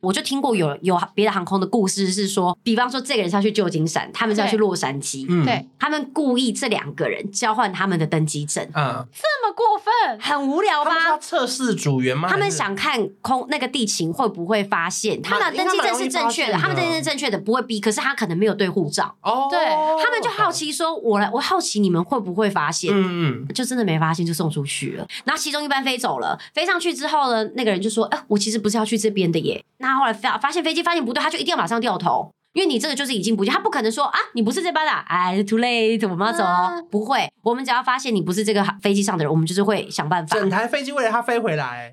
我就听过有有别的航空的故事是说，比方说这个人是要去旧金山，他们是要去洛杉矶，嗯。对，他们故意这两个人交换他们的登机证，嗯，这么过分，很无聊他们要吧？测试组员吗？他们想看空那个地勤会不会发现，他们的登机证是正确的，他们登机证是正确的，不会逼，可是他可能没有对护照，哦，对他们就好奇说，我来，我好奇你们会不会发现，嗯嗯，就真的没发现，就送出去了。然后其中一班飞走了，飞上去之后呢，那个人就说：“哎、我其实不是要去这边的耶。”那后来发发现飞机发现不对，他就一定要马上掉头，因为你这个就是已经不见，他不可能说啊，你不是这班的、啊，哎，too late，我们要走不会，我们只要发现你不是这个飞机上的人，我们就是会想办法。整台飞机为了他飞回来，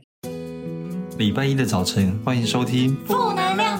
礼拜一的早晨，欢迎收听。负能量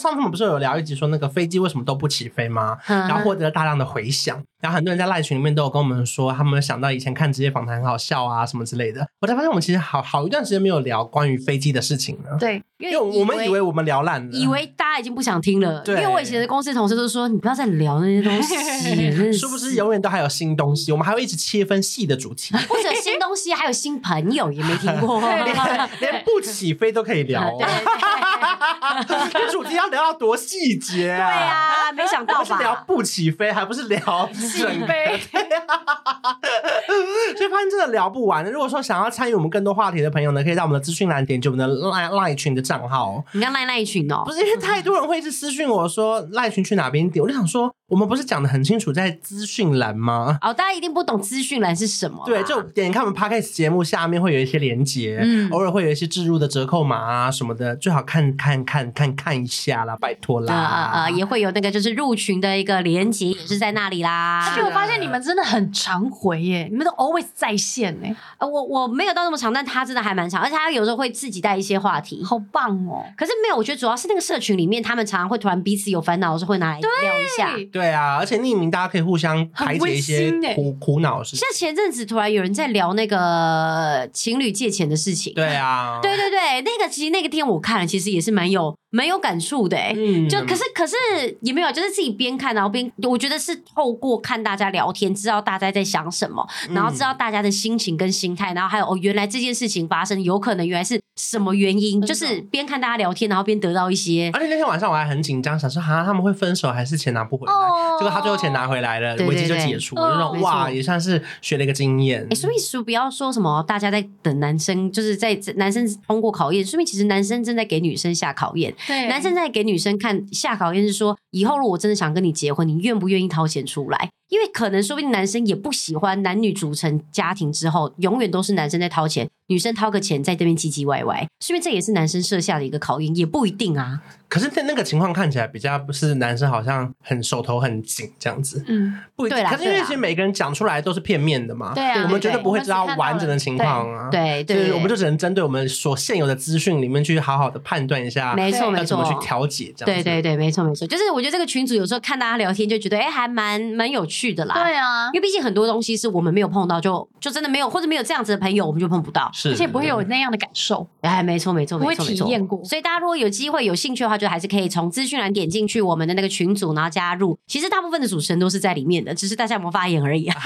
上次我们不是有聊一集说那个飞机为什么都不起飞吗？嗯然后获得了大量的回响，然后很多人在赖群里面都有跟我们说，他们想到以前看职业访谈很好笑啊什么之类的。我才发现我们其实好好一段时间没有聊关于飞机的事情了。对，因因为我们以为我们聊烂了，以为大家已经不想听了，对因为我以前的公司同事都说你不要再聊那些东西，是不是永远都还有新东西？我们还会一直切分细的主题，或者新东西，还有新朋友也没听过，连连不起飞都可以聊、这 主题要聊到多细节啊！对啊，没想到不是聊？不起飞，还不是聊整个飞所以发现真的聊不完。如果说想要参与我们更多话题的朋友呢，可以在我们的资讯栏点击我们的赖赖群的账号。你刚赖那一群哦不，是因为太多人会一直私讯我说赖群去哪边点，我就想说，我们不是讲的很清楚在资讯栏吗？哦，大家一定不懂资讯栏是什么啦，对，就点开我们 podcast 节目下面会有一些连接，嗯偶尔会有一些置入的折扣码啊什么的，最好看看看看看一下啦，拜托啦。啊呃呃，也会有那个就是入群的一个连接，也是在那里啦。而且我发现你们真的很常回耶，你们都 always 在线呢，呃，我我没有到那么长，但他真的还蛮长，而且他有时候会自己带一些话题。好棒哦！可是没有，我觉得主要是那个社群里面，他们常常会突然彼此有烦恼的时候会拿来聊一下。对啊，而且匿名大家可以互相排解一些很温馨欸。苦苦恼的事。情。像前阵子突然有人在聊那个情侣借钱的事情，对啊，对对对，那个其实那个天我看了，其实也是蛮有蛮有感触的哎、嗯。就可是可是也没有，就是自己边看然后边，我觉得是透过看大家聊天，知道大家在想什么，然后知道大家的心情跟心态，然后还有哦，原来这件事情发生有可能原来是什么原因，就是边看大家聊天，然后边得到一些而且那天晚上我还很紧张，想说哈他们会分手还是钱拿不回来？哦结果他最后钱拿回来了，对危机就解除，哦我就说没错哇，也算是学了一个经验哎，。所以说不要说什么大家在等男生，就是在男生通过考验，说明其实男生正在给女生下考验。对男生在给女生看下考验是说，以后如果真的想跟你结婚，你愿不愿意掏钱出来？因为可能说不定男生也不喜欢男女组成家庭之后，永远都是男生在掏钱，女生掏个钱在这边唧唧歪歪，是因为这也是男生设下的一个考验，也不一定啊。可是在那个情况看起来比较不是男生好像很手头很紧这样子，嗯，不可是因为其实每个人讲出来都是片面的嘛，对啊我们绝对对不会知道完整的情况啊。对对对就是我们就只能针对我们所现有的资讯里面去好好的判断一下，没错对没要怎么去。调解这样子。对对对，没错没错，就是我觉得这个群主有时候看大家聊天，就觉得哎，还蛮蛮有趣的啦。对啊，因为毕竟很多东西是我们没有碰到就，就真的没有，或者没有这样子的朋友，我们就碰不到。是，而且不会有那样的感受。哎，没错没错没错没错，体验过所以大家如果有机会有兴趣的话，就还是可以从资讯栏点进去我们的那个群组，然后加入。其实大部分的主持人都是在里面的，只是大家有没有发言而已。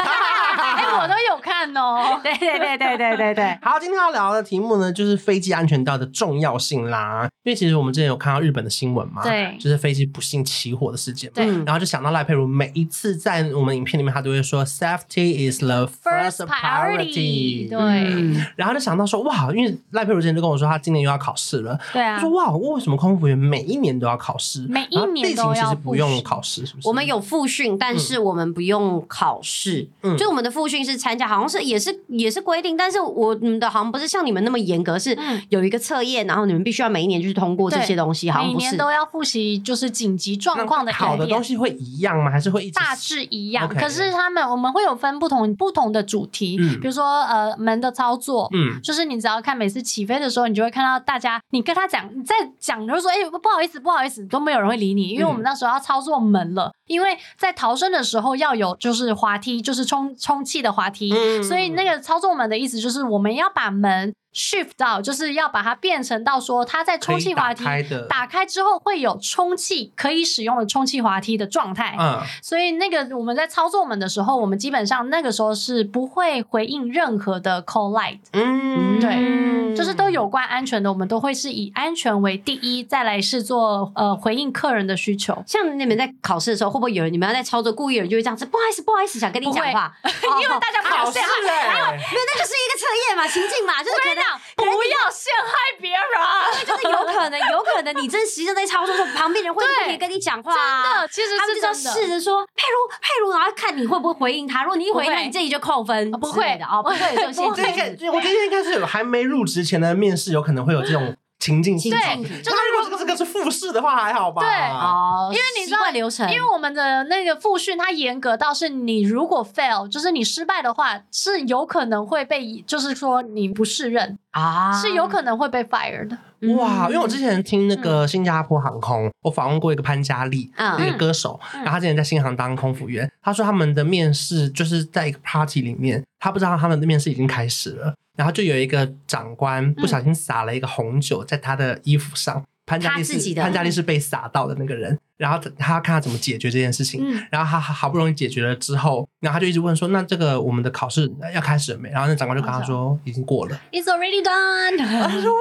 哎，我都有看哦。对对对对对对对。好，今天要聊的题目呢，就是飞机安全带的重要性啦。因为其实我们之前有看到日本的新闻嘛，对就是飞机不幸起火的事件嘛，对然后就想到赖佩如每一次在我们影片里面，他都会说 “safety is the first priority，priority”，对嗯然后就想到说哇，因为赖佩如之前就跟我说，他今年又要考试了。对啊我说，哇，为什么空服员每一年都要考试？每一年都要实不用考试，是不是？我们有复训，但是我们不用考试。嗯就我们的复训是参加，好像是也是也是规定，但是我们的好像不是像你们那么严格，是有一个测验，然后你们必须要每一年就是通过这些东西，好像不是每年都要复习，就是紧急状况的考的东西会一样吗？还是会一直大致一样？Okay 可是他们我们会有分不同不同的主题，嗯比如说呃门的操作，嗯就是你只要看每次起飞的时候，你就会看到大家，你跟他讲，你在讲，就是说，哎、欸，不好意思，不好意思，都没有人会理你，因为我们那时候要操作门了，嗯、因为在逃生的时候要有就是滑梯，就是充充气的滑梯，嗯、所以那个操作门的意思就是我们要把门 shift 到，就是要把它变成到说它在充气滑梯打开的打开之后会有充气可以使用的充气滑梯的状态，嗯，所以那个我们在操作门的时候，我们基本上那个时候是不会回应任何的 call light，嗯，对，就是都有关安全的，我们都会是以安全为第一，再来是做呃回应客人的需求。像你们在考试的时候，会不会有人你们要在操作，故意有人就会这样子，不好意思，不好意思，想跟你讲话，因为大家表现好，是哎，没有，那就是一个测验嘛，情境嘛，就是可能不要陷害别人，就是有可能，有可能你真实正在操作的时候，旁边人会不会跟你讲话，真的，其实他们就试着说佩如佩如，然后看你会不会回应他，如果你一回应，你这里就扣分，不会的哦，不会有这种陷阱。我觉得应该是有还没入职前的面试，有可能会有这种。情境对，就是如果这个这个是复试的话还好吧？对。哦，因为你知道流程，因为我们的那个复训它严格到是你如果 fail，就是你失败的话是有可能会被，就是说你不适任。啊，是有可能会被 fired 的。哇，因为我之前听那个新加坡航空，我访问过一个潘嘉丽，一个歌手，然后他之前在新航当空服员，他说他们的面试就是在一个 party 里面，他不知道他们的面试已经开始了。然后就有一个长官不小心洒了一个红酒在他的衣服上，潘嘉丽是潘嘉丽是被洒到的那个人，然后他要看他怎么解决这件事情，然后他好不容易解决了之后，然后他就一直问说：“那这个我们的考试要开始了没？”然后那长官就跟他说：“已经过了，It's already done。”他说：“哇！”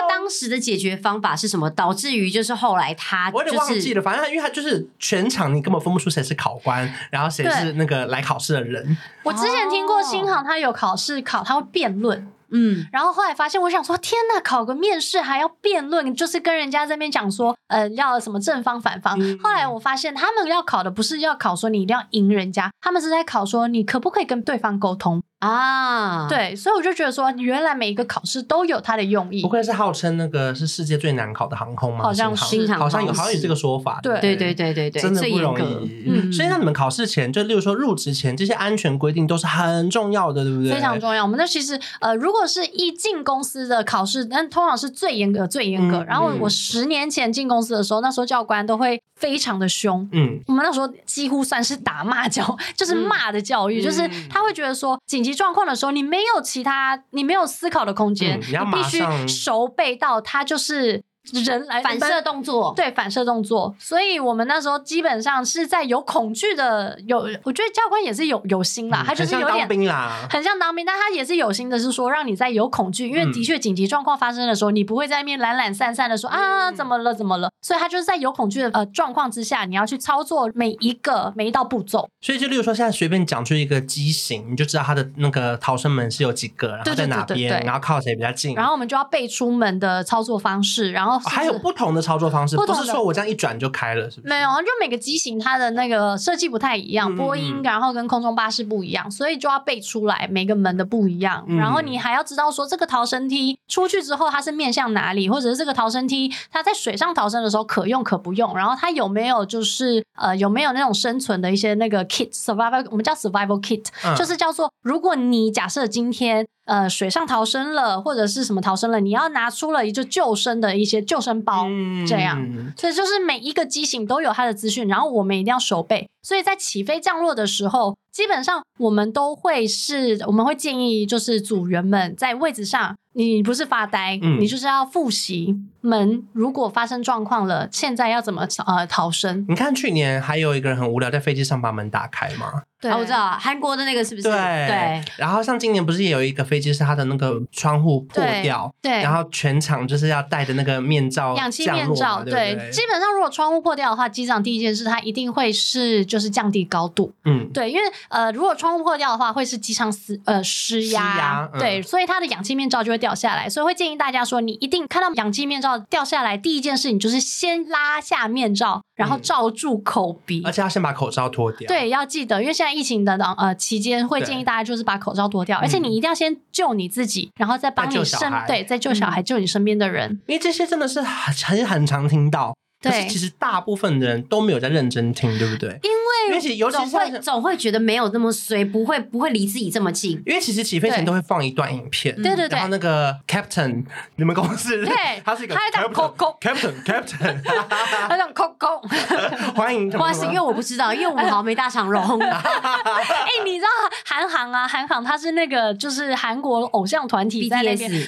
他当时的解决方法是什么？导致于就是后来他我有点忘记了，反正因为他就是全场你根本分不出谁是考官，然后谁是那个来考试的人。我之前听过新航，他有考试考，他会辩论。嗯，然后后来发现，我想说，天呐，考个面试还要辩论，就是跟人家这边讲说，呃，要什么正方反方。嗯、后来我发现，他们要考的不是要考说你一定要赢人家，他们是在考说你可不可以跟对方沟通啊？对，所以我就觉得说，原来每一个考试都有它的用意。不愧是号称那个是世界最难考的航空吗？好像是，好像有，好像有这个说法。对对对对对对，真的不容易。嗯，所以那你们考试前，就例如说入职前，这些安全规定都是很重要的，对不对？非常重要。我们那其实，呃，如果是一进公司的考试，那通常是最严格、最严格。嗯、然后我十年前进公司的时候，那时候教官都会非常的凶。嗯，我们那时候几乎算是打骂教，就是骂的教育，嗯、就是他会觉得说，紧急状况的时候，你没有其他，你没有思考的空间，嗯、你，你必须熟背到他就是。人来反射动作，对反射动作，所以我们那时候基本上是在有恐惧的，有我觉得教官也是有有心啦，嗯、他就是有点当兵啦，很像当兵，但他也是有心的，是说让你在有恐惧，因为的确紧急状况发生的时候，嗯、你不会在那边懒懒散散的说啊怎么了怎么了，所以他就是在有恐惧的呃状况之下，你要去操作每一个每一道步骤。所以就例如说，现在随便讲出一个机型，你就知道他的那个逃生门是有几个，然后在哪边，对对对对对，然后靠谁比较近，然后我们就要背出门的操作方式，然后是是、哦、还有不同的。操作方式不，不是说我这样一转就开了，是不是？没有，就每个机型它的那个设计不太一样，波音然后跟空中巴士不一样，所以就要背出来每个门的不一样。嗯、然后你还要知道说这个逃生梯出去之后它是面向哪里，或者是这个逃生梯它在水上逃生的时候可用可不用，然后它有没有就是呃有没有那种生存的一些那个 kit survival，我们叫 survival kit，、嗯、就是叫做如果你假设今天。呃，水上逃生了，或者是什么逃生了，你要拿出了一个救生的一些救生包，嗯、这样，所以就是每一个机型都有它的资讯，然后我们一定要熟背。所以在起飞降落的时候，基本上我们都会是，我们会建议就是组员们在位置上，你不是发呆，嗯、你就是要复习门如果发生状况了，现在要怎么呃逃生。你看去年还有一个人很无聊，在飞机上把门打开吗？对，我知道韩国的那个是不是？对对。然后像今年不是也有一个飞机是它的那个窗户破掉，对，然后全场就是要戴着那个面罩，氧气面罩，对，对，对。基本上如果窗户破掉的话，机长第一件事他一定会是就是降低高度，嗯，对，因为呃如果窗户破掉的话，会是机舱失呃失压，嗯、对，所以它的氧气面罩就会掉。掉下来，所以会建议大家说，你一定看到氧气面罩掉下来，第一件事情就是先拉下面罩，然后罩住口鼻，而且要先把口罩脱掉。对，要记得，因为现在疫情的呃期间，会建议大家就是把口罩脱掉，而且你一定要先救你自己，然后再帮你身对，再救小孩，救你身边的人，因为这些真的是很很很常听到。对，可是其实大部分的人都没有在认真听，对不对？因为因为尤其总会总会觉得没有那么随，不会不会离自己这么近。因为其实起飞前都会放一段影片，对对对。然后那个 Captain，你们公司对，他是一个他在讲 Captain Captain，他讲 Coco，欢迎。不好意思，因为我不知道，因为我们好像没大长荣。哎，你知道韩航啊？韩航他是那个就是韩国偶像团体在那边，对啊。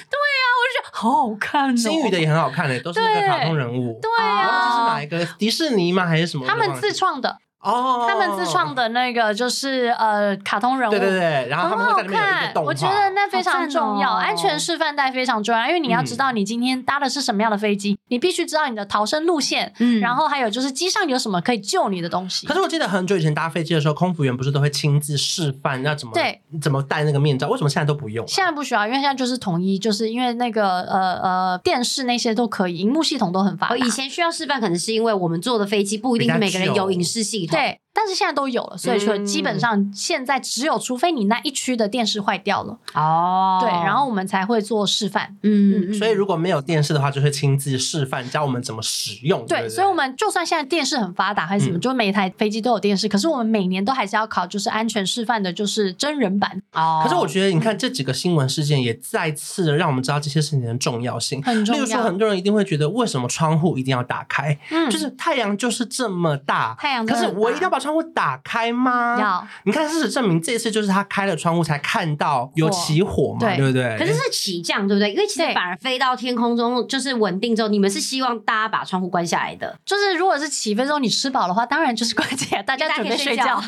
好好看，星宇的也很好看嘞，都是那个卡通人物。对啊，这是哪一个？迪士尼吗？还是什么？他们自创的。哦，他们自创的那个就是呃卡通人物，对对对，然后他们会在里面有一个动画，我觉得那非常重要，安全示范带非常重要，因为你要知道你今天搭的是什么样的飞机，你必须知道你的逃生路线，嗯，然后还有就是机上有什么可以救你的东西。可是我记得很久以前搭飞机的时候，空服员不是都会亲自示范要怎么对怎么戴那个面罩？为什么现在都不用？现在不需要，因为现在就是统一，就是因为那个呃呃电视那些都可以，荧幕系统都很发达。以前需要示范，可能是因为我们坐的飞机不一定是每个人有影视系统，对。但是现在都有了，所以说基本上现在只有除非你那一区的电视坏掉了哦，对，然后我们才会做示范。嗯，所以如果没有电视的话，就会亲自示范教我们怎么使用。对，所以我们就算现在电视很发达还是什么，就每一台飞机都有电视，可是我们每年都还是要考，就是安全示范的，就是真人版哦。可是我觉得，你看这几个新闻事件也再次的让我们知道这些事情的重要性。很重要。例如说，很多人一定会觉得，为什么窗户一定要打开？嗯，就是太阳就是这么大，太阳，可是我一定要把窗户打开吗？要你看，事实证明，这次就是他开了窗户才看到有起火嘛，对不对？可是是起降，对不对？因为其实反而飞到天空中就是稳定之后，你们是希望大家把窗户关下来的。就是如果是起飞之后你吃饱的话，当然就是关起来，大家准备睡觉。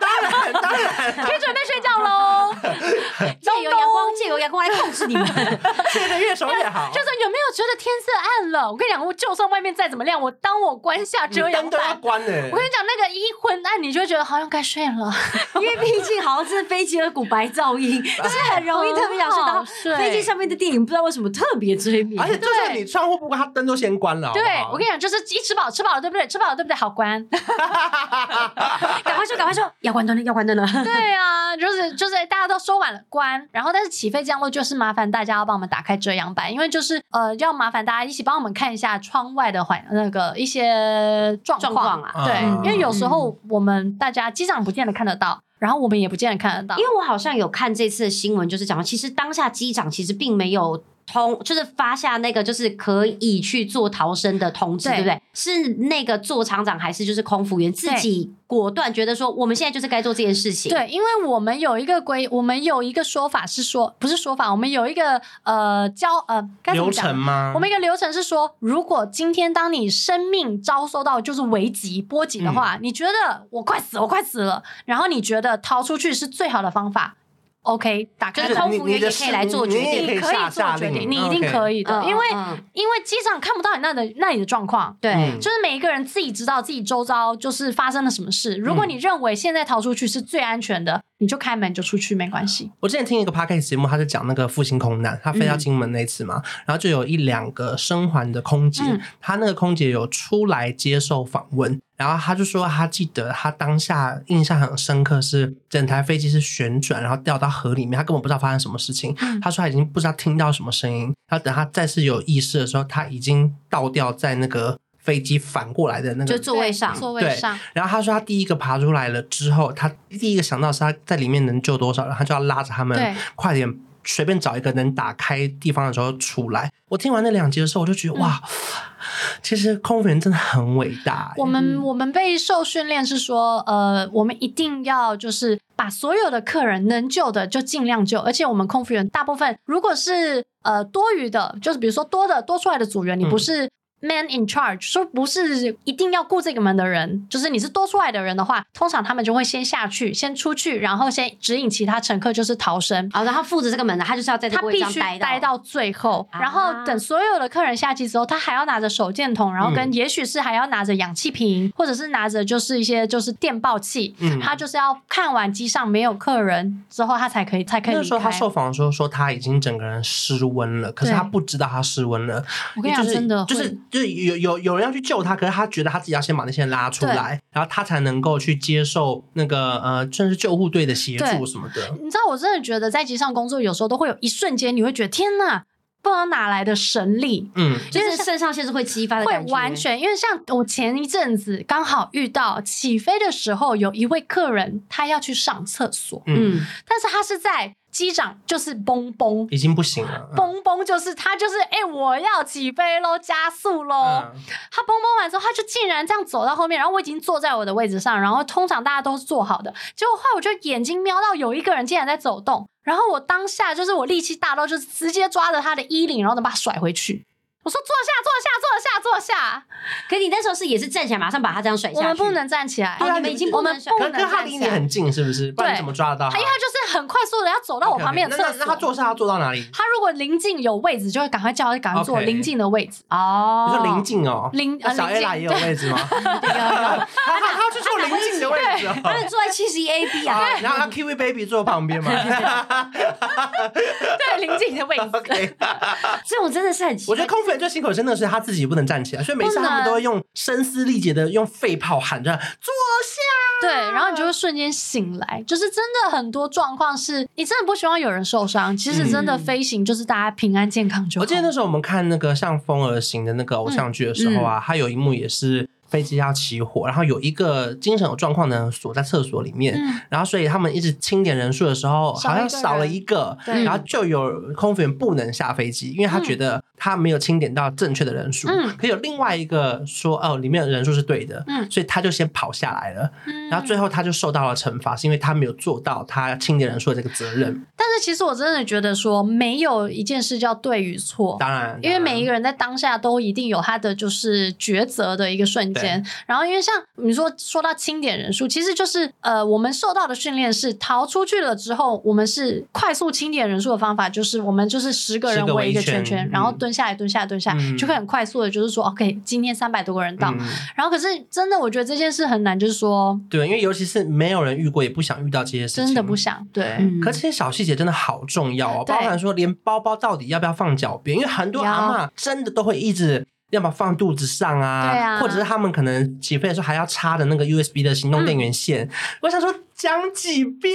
当然当然可以准备睡觉喽。借由阳光，借由阳光来控制你们，睡得越熟越好。就 是有没有觉得天色暗了？我跟你讲，我就算外面再怎么亮，我当我关下遮阳板，灯都要关欸。我跟你讲，那个一昏暗，你就觉得好像该睡了，因为毕竟好像是飞机的古白噪音，就是很容易特别想睡到飞机上面的电影，不知道为什么特别催眠。而且就算你窗户不关，它灯都先关了。对，我跟你讲，就是一吃饱，吃饱了对不对？吃饱了对不对？好关，赶快说，赶快说，要关灯了，要关灯了。对啊，就是就是大家都收完了关，然后但是起飞降落就是麻烦大家要帮我们打开遮阳板，因为就是呃要麻烦大家一起帮我们看一下窗外的环那个一些状况啊。对，因为有时候我们大家机长不见得看得到，然后我们也不见得看得到。因为我好像有看这次的新闻，就是讲，其实当下机长其实并没有。通就是发下那个就是可以去做逃生的通知，对，对不对？是那个做厂长还是就是空服员自己果断觉得说我们现在就是该做这件事情？对，因为我们有一个规，我们有一个说法是说，不是说法，我们有一个呃教呃该怎么讲？流程吗？我们一个流程是说，如果今天当你生命遭受到就是危急波及的话，嗯、你觉得我快死，我快死了，然后你觉得逃出去是最好的方法。OK，打开空服员也可以来做决定，可以做决定，你一定可以的，因为因为机长看不到你那的那里的状况，对，就是每一个人自己知道自己周遭就是发生了什么事。如果你认为现在逃出去是最安全的，你就开门就出去，没关系。我之前听一个 podcast 节目，他是讲那个复兴空难，他飞到金门那次嘛，然后就有一两个生还的空姐，他那个空姐有出来接受访问。然后他就说，他记得他当下印象很深刻，是整台飞机是旋转，然后掉到河里面，他根本不知道发生什么事情。嗯、他说他已经不知道听到什么声音，然后等他再次有意识的时候，他已经倒掉在那个飞机反过来的那个就座位上，座位上。然后他说他第一个爬出来了之后，他第一个想到是他在里面能救多少人，他就要拉着他们快点随便找一个能打开地方的时候出来。我听完那两集的时候，我就觉得、嗯、哇。其实空服员真的很伟大。我们我们被受训练是说，呃，我们一定要就是把所有的客人能救的就尽量救，而且我们空服员大部分如果是呃多余的，就是比如说多的多出来的组员，你不是 man in charge，说不是一定要顾这个门的人，就是你是多出来的人的话，通常他们就会先下去，先出去，然后先指引其他乘客就是逃生。好，然后负责这个门的，他就是要在这个位置待到，他必须待到最后，啊、然后等所有的客人下机之后，他还要拿着手电筒，然后跟也许是还要拿着氧气瓶，嗯、或者是拿着就是一些就是电报器，嗯，他就是要看完机上没有客人之后，他才可以才可以。那时候他受访的时候说他已经整个人失温了，可是他不知道他失温了。我跟你讲，真的就是就是有有有人要去救他，可是他觉得他自己要先把那些人拉出来，然后他才能够去接受那个呃，甚至救护队的协助什么的。你知道，我真的觉得在机上工作，有时候都会有一瞬间，你会觉得天哪，不知道哪来的神力，嗯，就是肾上腺是会激发的，会完全。因为像我前一阵子刚好遇到起飞的时候，有一位客人他要去上厕所，嗯，但是他是在。机长就是嘣嘣，已经不行了。嘣嘣就是他，就是哎、欸，我要起飞喽，加速喽。嗯、他嘣嘣完之后，他就竟然这样走到后面，然后我已经坐在我的位置上，然后通常大家都是坐好的，结果后来我就眼睛瞄到有一个人竟然在走动，然后我当下就是我力气大到就是直接抓着他的衣领，然后能把他甩回去。我说坐下，坐下，坐下，坐下。可你那时候是也是站起来，马上把他这样甩下去。我们不能站起来，对啊，你们已经不能。不能跟他离你很近，是不是？不然怎么抓得到？他因为他就是很快速的要走到我旁边的厕所。那他坐下要坐到哪里？他如果临近有位置，就会赶快叫他赶快坐临近的位置。哦，你说临近哦，临小 A 啦也有位置吗？有有有，他他去坐临近的位置，他是坐在七十一 A B 啊，然后他 Kiwi Baby 坐旁边嘛。对，临近的位置。OK，这种真的是很，我觉得空服员最辛苦真的是他。他自己不能站起来，所以每次他们都会用声嘶力竭的用肺泡喊着坐下。对，然后你就会瞬间醒来。就是真的很多状况是你真的不希望有人受伤。其实真的飞行就是大家平安健康就好。我记得那时候我们看那个像《风而行》的那个偶像剧的时候啊，它有一幕也是。飞机要起火，然后有一个精神有状况的人锁在厕所里面，嗯、然后所以他们一直清点人数的时候，好像少了一个，然后就有空服员不能下飞机，因为他觉得他没有清点到正确的人数。嗯、可有另外一个说哦，里面的人数是对的，嗯、所以他就先跑下来了，嗯、然后最后他就受到了惩罚，是因为他没有做到他清点人数的这个责任。但是其实我真的觉得说，没有一件事叫对与错，当然，因为每一个人在当下都一定有他的就是抉择的一个瞬间。然后，因为像你说说到清点人数，其实就是呃，我们受到的训练是逃出去了之后，我们是快速清点人数的方法，就是我们就是十个人围一个圈圈，嗯、然后蹲下来，蹲下来，蹲下来，嗯、就会很快速的，就是说，OK，今天三百多个人到。嗯、然后，可是真的，我觉得这件事很难，就是说，对，因为尤其是没有人遇过，也不想遇到这些事情，真的不想。对，嗯、可这些小细节真的好重要哦，包含说连包包到底要不要放脚边，因为很多阿妈真的都会一直。要么放肚子上啊，对啊，或者是他们可能起飞的时候还要插的那个 USB 的行动电源线。嗯、我想说讲几遍，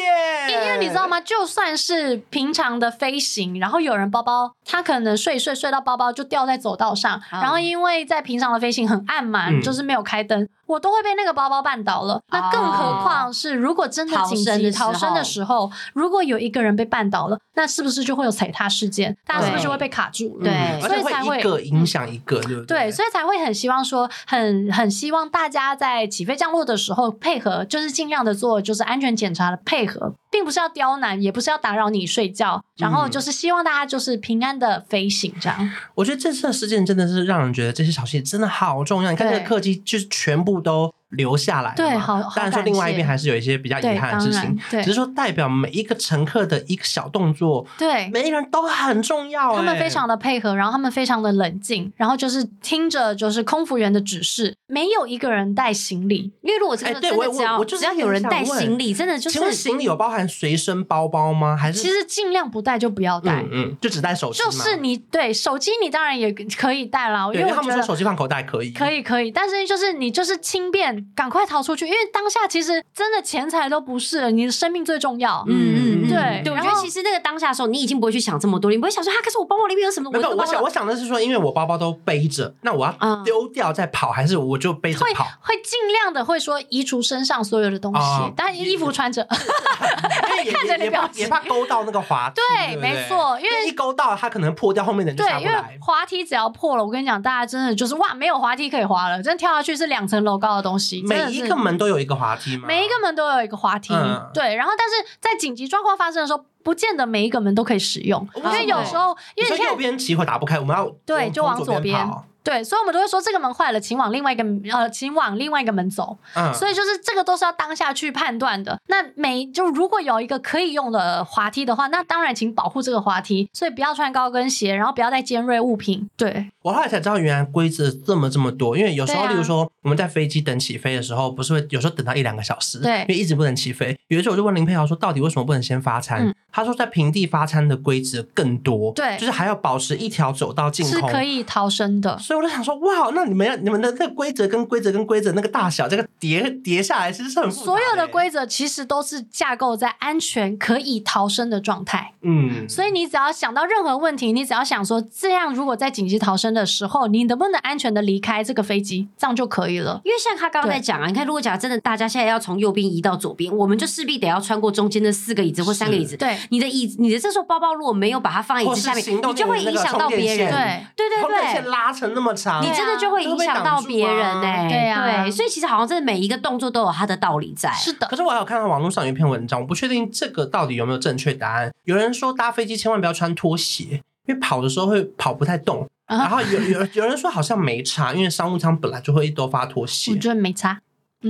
因为你知道吗？就算是平常的飞行，然后有人包包他可能睡一睡睡到包包就掉在走道上，哦、然后因为在平常的飞行很暗嘛，嗯、就是没有开灯。我都会被那个包包绊倒了，那更何况是如果真的紧急逃生的时候，如果有一个人被绊倒了，那是不是就会有踩踏事件？大家是不是就会被卡住了？对，所以才会一个影响一个，对不对？对，所以才会很希望说，很很希望大家在起飞降落的时候配合，就是尽量的做就是安全检查的配合，并不是要刁难，也不是要打扰你睡觉，然后就是希望大家就是平安的飞行这样。我觉得这次的事件真的是让人觉得这些小细节真的好重要。你看这个客机就是全部都。留下来，对，好。当然说，另外一边还是有一些比较遗憾的事情，只是说代表每一个乘客的一个小动作，对，每一个人都很重要。他们非常的配合，然后他们非常的冷静，然后就是听着就是空服员的指示，没有一个人带行李。因为如果真的真的只要只要有人带行李，真的就是。请问行李有包含随身包包吗？还是其实尽量不带就不要带，嗯，就只带手机。就是你对手机，你当然也可以带啦，因为他们说手机放口袋可以，可以可以，但是就是你就是轻便，赶快逃出去。因为当下其实真的钱财都不是，你的生命最重要。嗯嗯，对。对，我觉得其实那个当下的时候，你已经不会去想这么多，你不会想说啊，可是我包包里面有什么？没有，我想我想的是说，因为我包包都背着，那我要丢掉再跑，还是我就背着跑？会尽量的会说移除身上所有的东西，但衣服穿着，看着你表情，也怕勾到那个滑梯。对，没错，因为一勾到它可能破掉，后面的人就下不来。对，因为滑梯只要破了，我跟你讲，大家真的就是哇，没有滑梯可以滑了，真的跳下去是两层楼高的东西，每一个门。都有一个滑梯吗？每一个门都有一个滑梯，嗯、对。然后，但是在紧急状况发生的时候，不见得每一个门都可以使用，因为有时候，因为你看右边骑会打不开，我们要对，就往左边。对，所以我们都会说这个门坏了，请往另外一个呃，请往另外一个门走。嗯，所以就是这个都是要当下去判断的。那每就如果有一个可以用的滑梯的话，那当然请保护这个滑梯，所以不要穿高跟鞋，然后不要带尖锐物品。对，我后来才知道原来规则这么这么多，因为有时候，例如说我们在飞机等起飞的时候，不是会有时候等到一两个小时，对，因为一直不能起飞。有的时候我就问林佩瑶说，到底为什么不能先发餐？嗯、他说在平地发餐的规则更多，对，就是还要保持一条走道进空，是可以逃生的。所以我就想说，哇，那你们要你们的那个规则跟规则跟规则那个大小，这个叠叠下来其实是很。所有的规则其实都是架构在安全可以逃生的状态。嗯，所以你只要想到任何问题，你只要想说，这样如果在紧急逃生的时候，你能不能安全的离开这个飞机，这样就可以了。因为像他刚刚在讲啊，你看，如果假如真的大家现在要从右边移到左边，我们就势必得要穿过中间的四个椅子或三个椅子。对，你的椅，你的这时候包包如果没有把它放在椅子下面，你就会影响到别人。对，对对对，线拉成那么长，你真的就会影响到别人呢、欸。对啊，对，所以其实好像真的每一个动作都有它的道理在。是的。可是我还有看到网络上有一篇文章，我不确定这个到底有没有正确答案。有人说搭飞机千万不要穿拖鞋，因为跑的时候会跑不太动。然后有有有人说好像没差，因为商务舱本来就会一多发拖鞋。我觉得没差。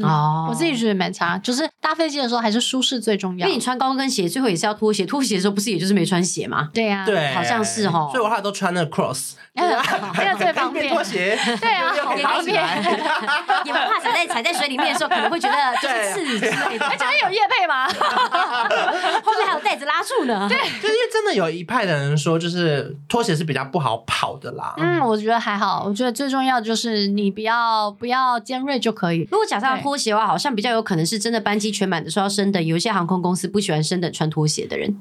哦、嗯，我自己觉得没差，就是搭飞机的时候还是舒适最重要。因为你穿高跟鞋，最后也是要脱鞋。脱鞋的时候不是也就是没穿鞋吗？对呀、啊，对，好像是哦。所以我后来都穿那个 cross，那个最方便。拖鞋，对啊，好方便。也不怕踩在踩在水里面的时候可能会觉得就是刺之类的。而且有业配吗？后面还有带子拉住呢。对，就因为真的有一派的人说，就是拖鞋是比较不好跑的啦。嗯，我觉得还好。我觉得最重要的就是你不要不要尖锐就可以。如果假设要拖鞋的话，好像比。较有可能是真的班机全满的时候要升等，有一些航空公司不喜欢升等穿拖鞋的人。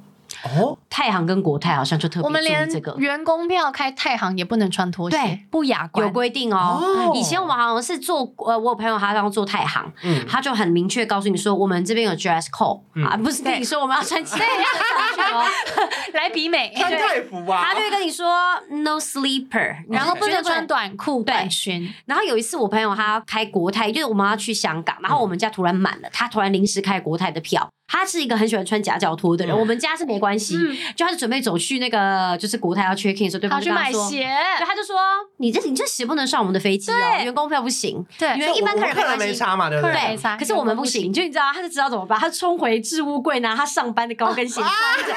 哦，太行跟国泰好像就特别。我们连员工票开太行也不能穿拖鞋，对，不雅观，有规定哦。哦，以前我们好像是做呃，我有朋友他刚做太行，嗯，他就很明确告诉你说，我们这边有 dress code、嗯、啊，不是跟你说我们要穿 对，来比美。穿太服吧，他就会跟你说 no sleeper，然后不能穿短裤短裙。然后有一次我朋友他要开国泰，就是我们要去香港，然后我们家突然满了，他突然临时开国泰的票。他是一个很喜欢穿夹脚拖的人，嗯、我们家是没关系。嗯、就他是准备走去那个就是国泰要 check in 的时候，对方就跟他说，他去买鞋，对，他就说你这你这鞋不能上我们的飞机哦，员工票不行。对，因为一般客人没关系，没差嘛，对不对？对，可是我们不行，就你知道，他就知道怎么办，他冲回置物柜拿他上班的高跟鞋穿着。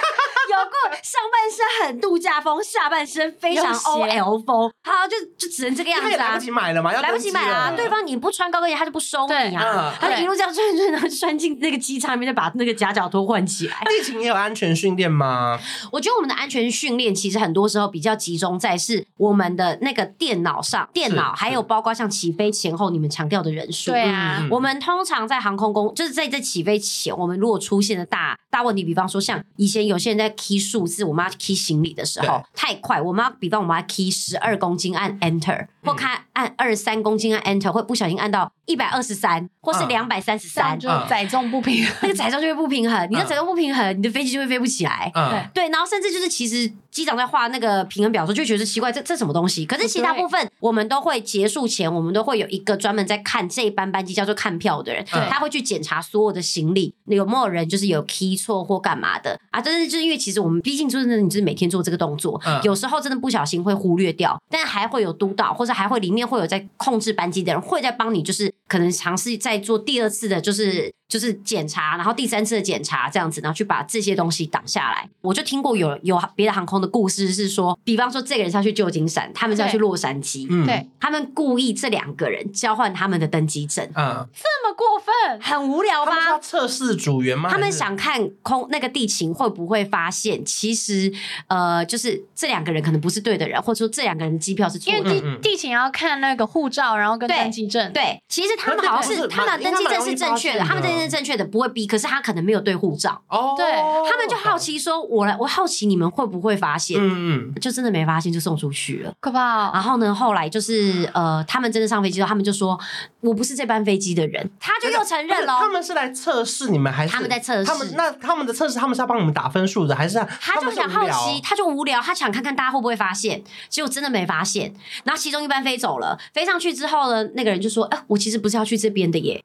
有过上半身很度假风，下半身非常 OL 风，好就就只能这个样子啊！来不及买了嘛，要来不及买啊！对方你不穿高跟鞋，他就不收你啊！他就一路这样穿穿，然后穿进那个机舱里面，就把那个夹脚拖换起来。地勤也有安全训练吗？我觉得我们的安全训练其实很多时候比较集中在是我们的那个电脑上，电脑还有包括像起飞前后你们强调的人数。对啊，我们通常在航空公就是在这起飞前，我们如果出现的大大问题，比方说像以前有些人在 key 数字，我们要 key 行李的时候太快，我们要比方我们要 key 十二公斤按 enter，或开按二十三公斤按 enter，会不小心按到一百二十三，或是两百三十三，就载重不平，那个载重就会不平衡，你的整个不平衡，你的飞机就会飞不起来。对，然后甚至就是其实机长在画那个平衡表的时候，就觉得奇怪，这这什么东西？可是其他部分我们都会结束前，我们都会有一个专门在看这一班班机叫做看票的人，他会去检查所有的行李有没有人就是有 key 错或干嘛的啊？但是就是因为其实我们毕竟就是。你就是每天做这个动作，嗯、有时候真的不小心会忽略掉，但还会有督导，或者还会里面会有在控制班机的人，会在帮你，就是可能尝试在做第二次的，就是。就是检查，然后第三次的检查这样子，然后去把这些东西挡下来。我就听过有有别的航空的故事，是说，比方说这个人是要去旧金山，他们是要去洛杉矶，嗯。对，嗯、他们故意这两个人交换他们的登机证，嗯，这么过分，很无聊吧？他们要测试组员吗？他们想看空那个地勤会不会发现，其实呃，就是这两个人可能不是对的人，或者说这两个人的机票是错的，因为地地勤要看那个护照，然后跟登机证，对，其实他们好像是，他们的登机证是正确的，他们登机证是正确的，不会逼。可是他可能没有对护照。哦，对，他们就好奇说：“我来，我好奇你们会不会发现？”嗯嗯，就真的没发现，就送出去了，可怕。然后呢，后来就是呃，他们真的上飞机之后，他们就说：“我不是这班飞机的人。”他就又承认了。他们是来测试你们，还是他们在测试？他们那他们的测试，他们是要帮你们打分数的，还是他就想好奇，他就无聊，他想看看大家会不会发现，结果真的没发现。然后其中一班飞走了，飞上去之后呢，那个人就说：“哎，我其实不是要去这边的耶。”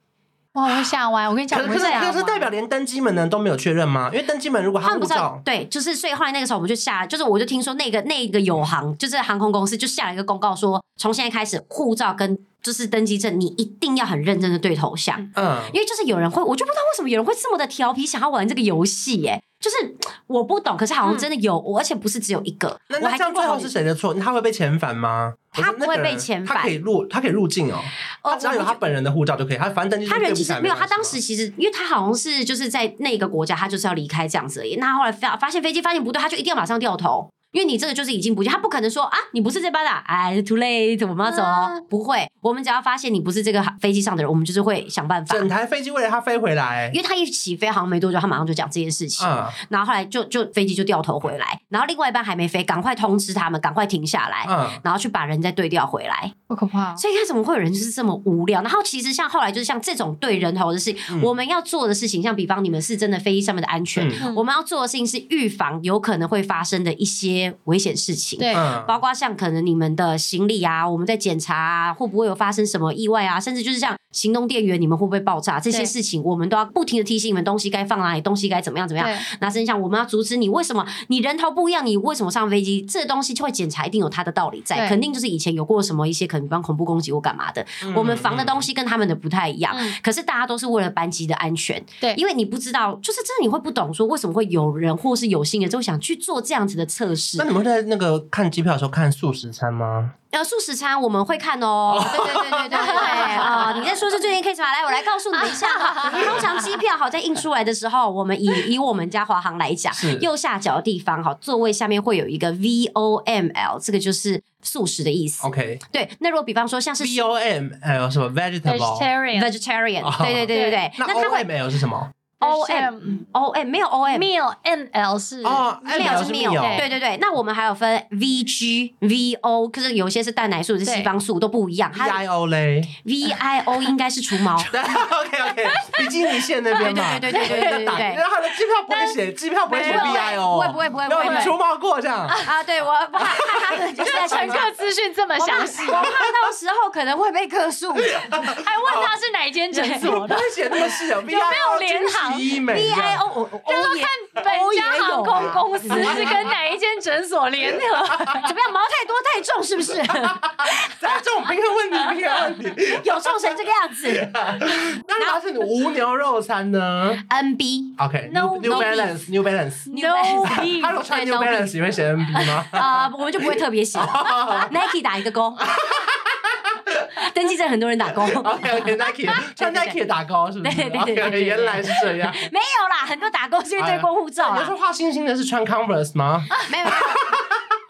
哇！我吓歪，我跟你讲，可是可是代表连登机门的人都没有确认吗？因为登机门如果他们不知道，对，就是所以后来那个时候我们就下，就是我就听说那个那个有航就是航空公司就下了一个公告说，从现在开始，护照跟就是登机证，你一定要很认真的对头像。嗯，因为就是有人会，我就不知道为什么有人会这么的调皮，想要玩这个游戏耶。就是我不懂，可是好像真的有，嗯、而且不是只有一个。那那这样最后是谁的错？他会被遣返吗？他不会被遣返，他可以入，他可以入境哦。他只要有他本人的护照就可以。他反正他人其实没有。他当时其实，因为他好像是就是在那个国家，他就是要离开这样子而已。那后来发发现飞机发现不对，他就一定要马上掉头。因为你这个就是已经不见，他不可能说啊，你不是这班的，哎，too late，我们要走哦。不会，我们只要发现你不是这个飞机上的人，我们就是会想办法。整台飞机为了他飞回来，因为他一起飞好像没多久，他马上就讲这件事情。嗯，然后后来就就飞机就掉头回来，然后另外一班还没飞，赶快通知他们，赶快停下来，嗯，然后去把人再对调回来。好可怕！所以他怎么会有人就是这么无聊？然后其实像后来就是像这种对人头的事，我们要做的事情，像比方你们是真的飞机上面的安全，我们要做的事情是预防有可能会发生的一些危险事情。对，包括像可能你们的行李啊，我们在检查啊，会不会有发生什么意外啊，甚至就是像行动电源，你们会不会爆炸这些事情，我们都要不停的提醒你们东西该放哪里，东西该怎么样怎么样。那甚至像我们要阻止你，为什么你人头不一样，你为什么上飞机？这东西就会检查，一定有它的道理在，肯定就是以前有过什么一些可能比方恐怖攻击或干嘛的，我们防的东西跟他们的不太一样。可是大家都是为了班机的安全，对，因为你不知道，就是真的你会不懂说为什么会有人或是有心人就想去做这样子的测试。那你们在那个看机票的时候看素食餐吗？呃，素食餐我们会看哦。对对对对对对啊！你在说是最近 case 吗？来，我来告诉你一下哈。通常机票好在印出来的时候，我们以以我们家华航来讲，右下角的地方哈，座位下面会有一个 VOML，这个就是素食的意思。OK，对。那如果比方说像是 VOML 什么 vegetable，vegetarian，对对对对对。那 OML 是什么？O M O M 没有 O M meal M L 是哦，meal 是 meal，对对对。那我们还有分 V G V O，可是有些是蛋奶素，是西方素都不一样。V I O 嘞？V I O 应该是除毛。OK OK，比基尼线那边嘛。对对对对对对对。然后 他的机票不会写，机票不会写 V I O，不会不会不会不会。有除毛过这样啊？对，我怕他的就是乘客资讯这么详细，我怕到时候可能会被客诉。还问他是哪一间诊所的？不会写那么细啊？有没有联行？哦，我就是说看本家航空公司是跟哪一间诊所联合，怎么样？毛太多太重是不是？这种平衡问题，平衡问题，有重成这个样子。那它是无牛肉餐呢？NB OK，New Balance，New Balance，New Balance。他如果穿 New Balance，你会写 NB 吗？啊，我们就不会特别写，Nike 打一个勾。登记证很多人打工，OK，Nike，穿 Nike 打工是不是？对对对对，原来是这样。没有啦，很多打工是因为对过护照。有说画星星的是穿 Converse 吗？没有，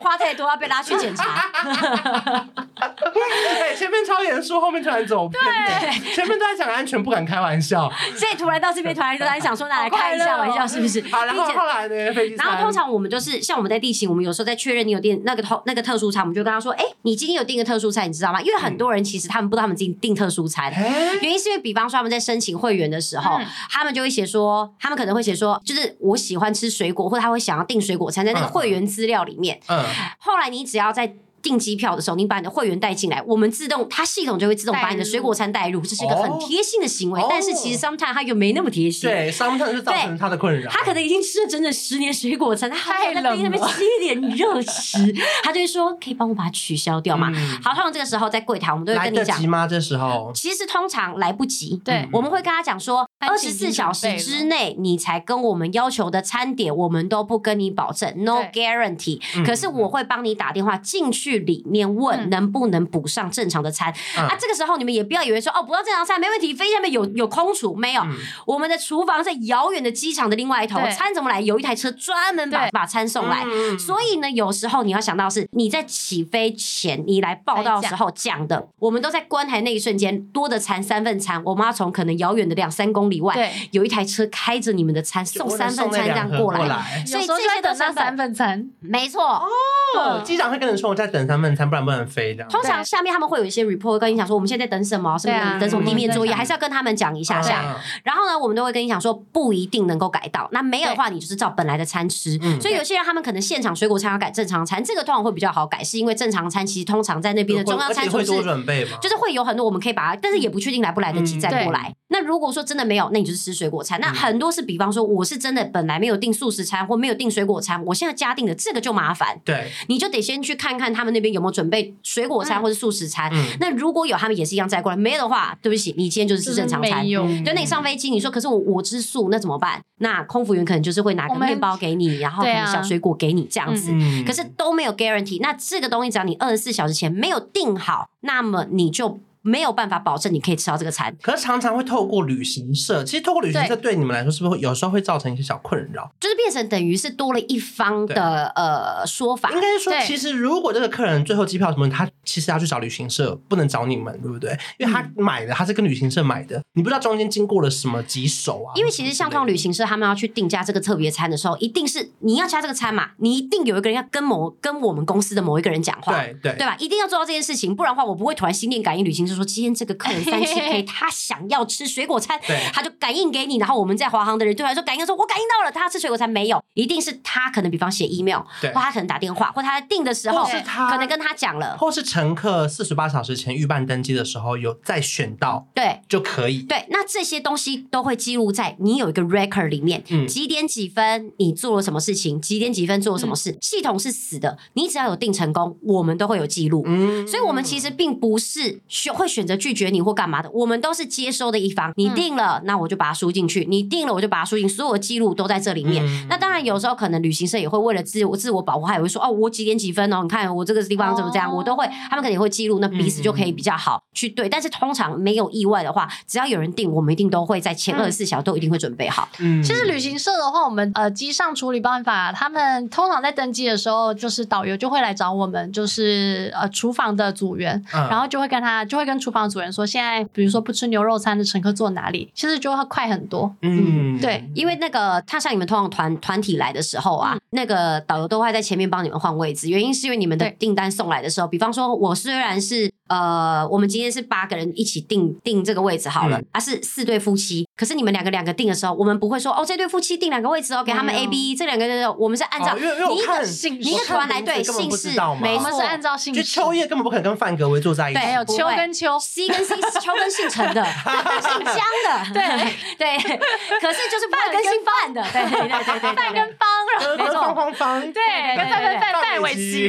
花太多要被拉去检查。哎，前面超严肃，后面突然走偏。对，前面都在讲安全，不敢开玩笑。所以突然到这边，突然突然想说，拿来开一下玩笑，是不是？好，然后后来呢？然后通常我们就是像我们在地勤，我们有时候在确认你有订那个特那个特殊餐，我们就跟他说：“哎，你今天有订个特殊餐，你知道吗？”因为很多人其实他们不知道他们自己订特殊餐，原因是因为比方说他们在申请会员的时候，他们就会写说，他们可能会写说，就是我喜欢吃水果，或者他会想要订水果餐，在那个会员资料里面。嗯。后来你只要在。订机票的时候，你把你的会员带进来，我们自动，它系统就会自动把你的水果餐带入，这是一个很贴心的行为。但是其实 sometimes 它又没那么贴心，对，sometimes 是造成他的困扰。他可能已经吃了整整十年水果餐，他还在那边吃一点热食，他就会说：“可以帮我把它取消掉吗？”好，通常这个时候在柜台，我们都会跟你讲，来得及吗？这时候其实通常来不及。对，我们会跟他讲说，二十四小时之内你才跟我们要求的餐点，我们都不跟你保证，no guarantee。可是我会帮你打电话进去里面问。能不能补上正常的餐？嗯、啊，这个时候你们也不要以为说哦，补上正常餐没问题，飞机上面有有空厨没有？嗯、我们的厨房在遥远的机场的另外一头，餐怎么来？有一台车专门把把餐送来。嗯、所以呢，有时候你要想到是你在起飞前你来报道的时候讲的，我们都在关台那一瞬间多的餐三份餐，我们要从可能遥远的两三公里外，对有一台车开着你们的餐送三份餐这样过来，过来所以这些都是三份餐，没错哦。机长会跟你说我在等三份餐，不然不能飞。通常下面他们会有一些 report 跟你讲说，我们现在在等什么，是不是等什么地面作业，还是要跟他们讲一下下。然后呢，我们都会跟你讲说，不一定能够改到。那没有的话，你就是照本来的餐吃。所以有些人他们可能现场水果餐要改正常餐，这个通常会比较好改，是因为正常餐其实通常在那边的中央餐厨是就是会有很多我们可以把它，但是也不确定来不来得及再过来。那如果说真的没有，那你就是吃水果餐。那很多是比方说，我是真的本来没有订素食餐或没有订水果餐，我现在加订的这个就麻烦。对，你就得先去看看他们。们那边有没有准备水果餐或者素食餐。嗯、那如果有，他们也是一样载过来。没有的话，对不起，你今天就是吃正常餐。对，那你上飞机，你说可是我我吃素，那怎么办？那空服员可能就是会拿个面包给你，然后可能小水果给你这样子。嗯、可是都没有 guarantee。那这个东西只要你二十四小时前没有定好，那么你就。没有办法保证你可以吃到这个餐，可是常常会透过旅行社，其实透过旅行社对你们来说是不是会有时候会造成一些小困扰？就是变成等于是多了一方的呃说法。应该说，其实如果这个客人最后机票什么，他其实要去找旅行社，不能找你们，对不对？因为他买的他是跟旅行社买的，你不知道中间经过了什么几手啊。因为其实像这种旅行社，他们要去定价这个特别餐的时候，一定是你要加这个餐嘛，你一定有一个人要跟某跟我们公司的某一个人讲话，对对对吧？一定要做到这件事情，不然的话，我不会突然心电感应旅行社说今天这个客。人三七 K，他想要吃水果餐，他就感应给你，然后我们在华航的人对他说感应说，我感应到了，他要吃水果餐没有，一定是他可能比方写 email，或他可能打电话，或他在订的时候，是他可能跟他讲了，或是乘客四十八小时前预办登机的时候有再选到，对，就可以。对，那这些东西都会记录在你有一个 record 里面，嗯，几点几分你做了什么事情，几点几分做了什么事，系统是死的，你只要有订成功，我们都会有记录，嗯，所以我们其实并不是选会选择拒绝你或干嘛的，我们。都是接收的一方，你定了，嗯、那我就把它输进去；你定了，我就把它输进，所有的记录都在这里面。嗯、那当然，有时候可能旅行社也会为了自我自我保护，他也会说：“哦，我几点几分哦，你看我这个地方怎么这样？”哦、我都会，他们肯定会记录，那彼此就可以比较好去对。嗯、但是通常没有意外的话，只要有人定，我们一定都会在前二十四小时都一定会准备好。嗯，其实旅行社的话，我们呃机上处理办法，他们通常在登机的时候，就是导游就会来找我们，就是呃厨房的组员，嗯、然后就会跟他就会跟厨房的组员说，现在比如说不吃牛肉餐的。乘客坐哪里，其实就会快很多。嗯，对，因为那个他像你们通常团团体来的时候啊，嗯、那个导游都会在前面帮你们换位置。原因是因为你们的订单送来的时候，比方说我虽然是。呃，我们今天是八个人一起订订这个位置好了，啊是四对夫妻，可是你们两个两个订的时候，我们不会说哦，这对夫妻订两个位置哦，给他们 A B，这两个我们是按照你的姓，你的团来对姓氏，没错，我们是按照姓氏。就秋叶根本不可能跟范格维坐在一起，对，有秋跟秋，C 跟 C，秋跟姓陈的，姓江的，对 对，可是就是范跟姓范的，对对对对，范跟方，没错，方方对，范范范范玮琪，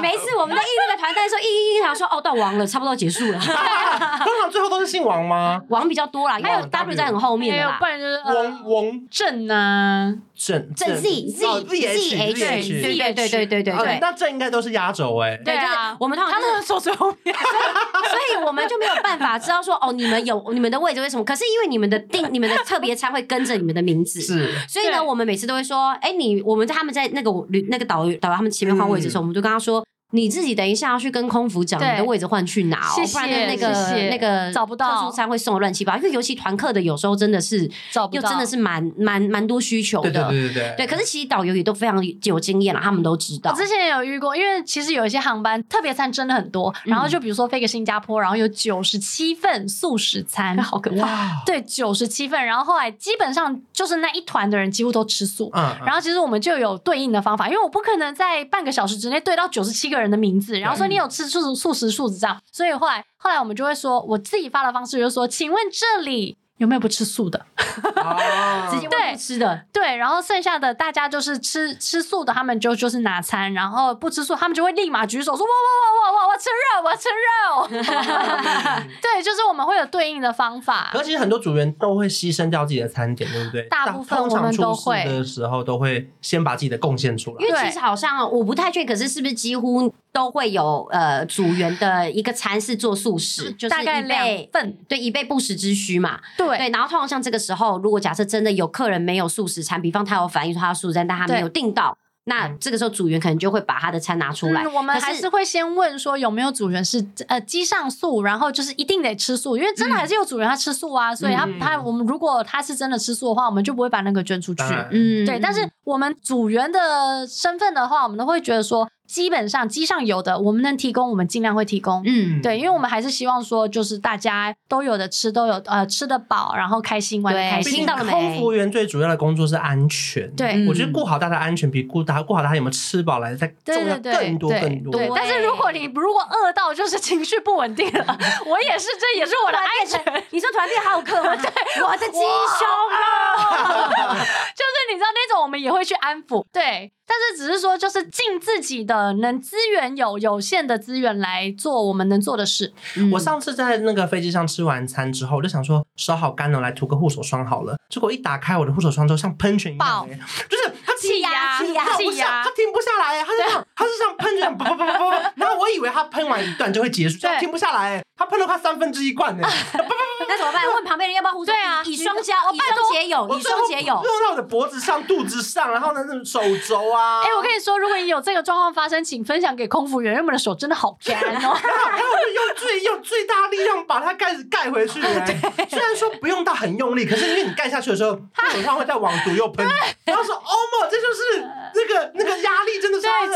每次我们在印那个团单的时候，印印印，他说。哦，到王了，差不多结束了。通常最后都是姓王吗？王比较多啦，还有 W 在很后面的啦。不然就是王王郑啊，郑郑 Z Z Z H，对对对对对对对。那这应该都是压轴哎。对啊，我们通常他们坐最后面，所以我们就没有办法知道说哦，你们有你们的位置为什么？可是因为你们的定你们的特别餐会跟着你们的名字，是。所以呢，我们每次都会说，哎，你我们在他们在那个旅那个导游导游他们前面换位置的时候，我们就跟他说。你自己等一下要去跟空服讲你的位置换去哪哦，不然那个那个找不到特殊餐会送的乱七八糟。因为尤其团客的有时候真的是找不到，又真的是蛮蛮蛮多需求的。对对对对。可是其实导游也都非常有经验了，他们都知道。我之前也有遇过，因为其实有一些航班特别餐真的很多，然后就比如说飞个新加坡，然后有九十七份素食餐，好可怕。对，九十七份，然后后来基本上就是那一团的人几乎都吃素。嗯。然后其实我们就有对应的方法，因为我不可能在半个小时之内对到九十七个人的名字，然后说。你有吃素素食素食这样，所以后来后来我们就会说，我自己发的方式就是说，请问这里有没有不吃素的？直接问不吃的，对，然后剩下的大家就是吃吃素的，他们就就是拿餐，然后不吃素，他们就会立马举手说，我我我我我，我吃肉，我吃肉。对，就是我们会有对应的方法。可是其实很多组员都会牺牲掉自己的餐点，对不对？大部分我们都会的时候都会先把自己的贡献出来，因为其实好像我不太确定，可是是不是几乎？都会有呃组员的一个餐是做素食，就是大概两份，对，以备不时之需嘛。对对，然后通常像这个时候，如果假设真的有客人没有素食餐，比方他有反映说他的素食餐，但他没有订到，那这个时候组员可能就会把他的餐拿出来。我们还是会先问说有没有组员是呃机上素，然后就是一定得吃素，因为真的还是有组员他吃素啊，所以他他我们如果他是真的吃素的话，我们就不会把那个捐出去。嗯，对。但是我们组员的身份的话，我们都会觉得说。基本上机上有的，我们能提供，我们尽量会提供。嗯，对，因为我们还是希望说，就是大家都有的吃，都有呃吃得饱，然后开心玩得开心。对，空服员最主要的工作是安全。对，我觉得顾好大家安全比顾大顾好他有没有吃饱来的再重要更多更多。对，但是如果你如果饿到就是情绪不稳定了，我也是，这也是我的安全。你说团变好客吗？对，我的鸡胸肉，就是你知道那种我们也会去安抚，对。但是只是说，就是尽自己的能资源有有限的资源来做我们能做的事。嗯、我上次在那个飞机上吃完餐之后，我就想说手好干哦，来涂个护手霜好了。结果一打开我的护手霜之后，像喷泉一样，爆就是它气压气压气压，他停不下来，他是这样，它是像喷泉，啪啪啪啪啪。然后我以为他喷完一段就会结束，它停不下来，他喷了快三分之一罐呢。那怎么办？问旁边人要不要护手霜？对啊，以双胶，以双结友，以双结友，用到我的脖子上、肚子上，然后呢，那种手肘啊。哎，我跟你说，如果你有这个状况发生，请分享给空服员，因为我们的手真的好干哦。然后，然后我就用最用最大力量把它盖子盖回去。虽然说不用到很用力，可是因为你盖下去的时候，它手上会再往毒又喷。然后说：“哦莫，这就是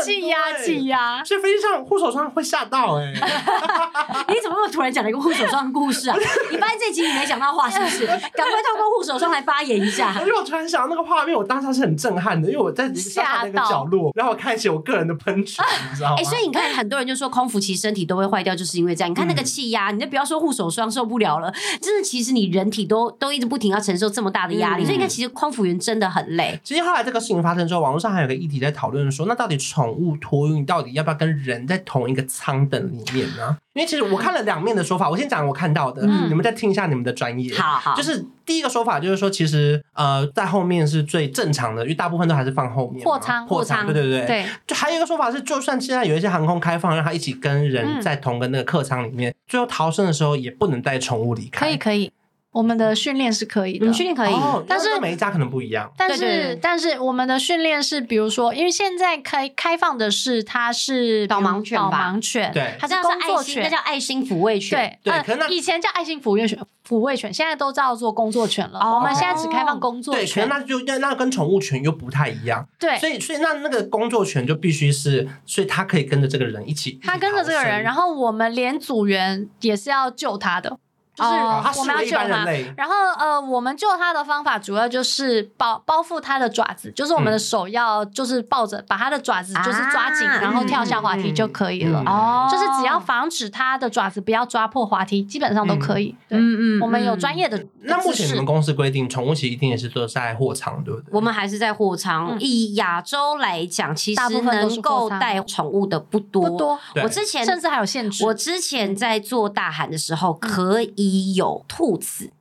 气压气压。”所以飞机上护手霜会吓到哎。你怎么那么突然讲了一个护手霜的故事啊？你发现这集你没讲到话是不是？赶快透过护手霜来发言一下。因为我突然想到那个画面，我当下是很震撼的，因为我在下那个角落，然后我开启我个人的喷泉，你知道吗？哎，所以你看，很多人就说空服其实身体都会坏掉，就是因为这样。你看那个气压，你就不要说护手霜受不了了，真的，其实你人体都都一直不停要承受这么大的压力。所以你看，其实空服员真的很累。其实后来这个事情发生之后，网络上还有个议题在讨论说，那到底宠物托运到底要不要跟人在同一个舱等里面呢？因为其实我看了两面的说法，我先讲我看到的，你们再听一下你们的专业。好好，就是第一个说法就是说，其实呃，在后面是最正常的，因为大部分都还是放后面。货舱，货舱，对对对对。就还有一个说法是，就算现在有一些航空开放，让它一起跟人在同个那个客舱里面，最后逃生的时候也不能带宠物离开。可以可以。我们的训练是可以的，训练可以，但是每一家可能不一样。但是但是我们的训练是，比如说，因为现在开开放的是它是导盲犬吧？导盲犬，对，它叫工作犬，那叫爱心抚慰犬。对对，可能以前叫爱心抚慰犬，抚慰犬现在都叫做工作犬了。我们现在只开放工作犬，对，那就那那跟宠物犬又不太一样。对，所以所以那那个工作犬就必须是，所以它可以跟着这个人一起，它跟着这个人，然后我们连组员也是要救他的。就是我们要救它，然后呃，我们救它的方法主要就是包包覆它的爪子，就是我们的手要就是抱着把它的爪子就是抓紧，然后跳下滑梯就可以了。哦，就是只要防止它的爪子不要抓破滑梯，基本上都可以。嗯嗯，我们有专业的。那目前你们公司规定，宠物其实一定也是都在货仓，对不对？我们还是在货仓。以亚洲来讲，其实能够带宠物的不多。不多。我之前甚至还有限制。我之前在做大韩的时候，可以。有兔子，